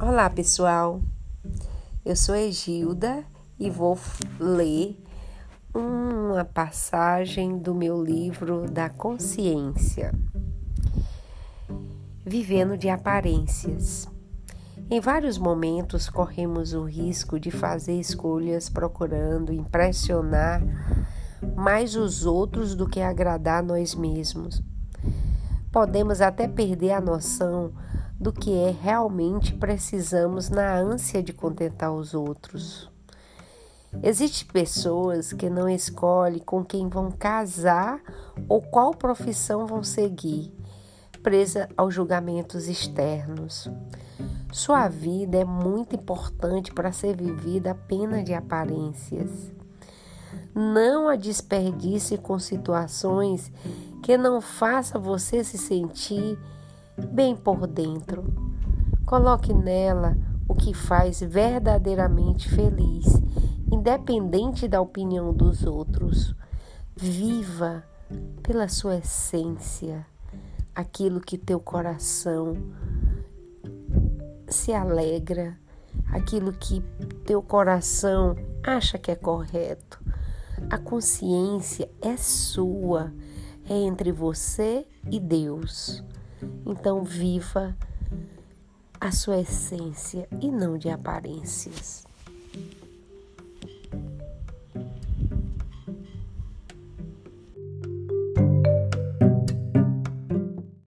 Olá, pessoal. Eu sou Egilda e vou ler uma passagem do meu livro da consciência. Vivendo de aparências. Em vários momentos corremos o risco de fazer escolhas procurando impressionar mais os outros do que agradar nós mesmos. Podemos até perder a noção do que é realmente precisamos na ânsia de contentar os outros. Existem pessoas que não escolhem com quem vão casar ou qual profissão vão seguir, presa aos julgamentos externos. Sua vida é muito importante para ser vivida apenas de aparências. Não a desperdice com situações que não façam você se sentir bem por dentro. Coloque nela o que faz verdadeiramente feliz, independente da opinião dos outros. Viva pela sua essência, aquilo que teu coração se alegra, aquilo que teu coração acha que é correto. A consciência é sua, é entre você e Deus. Então, viva a sua essência e não de aparências.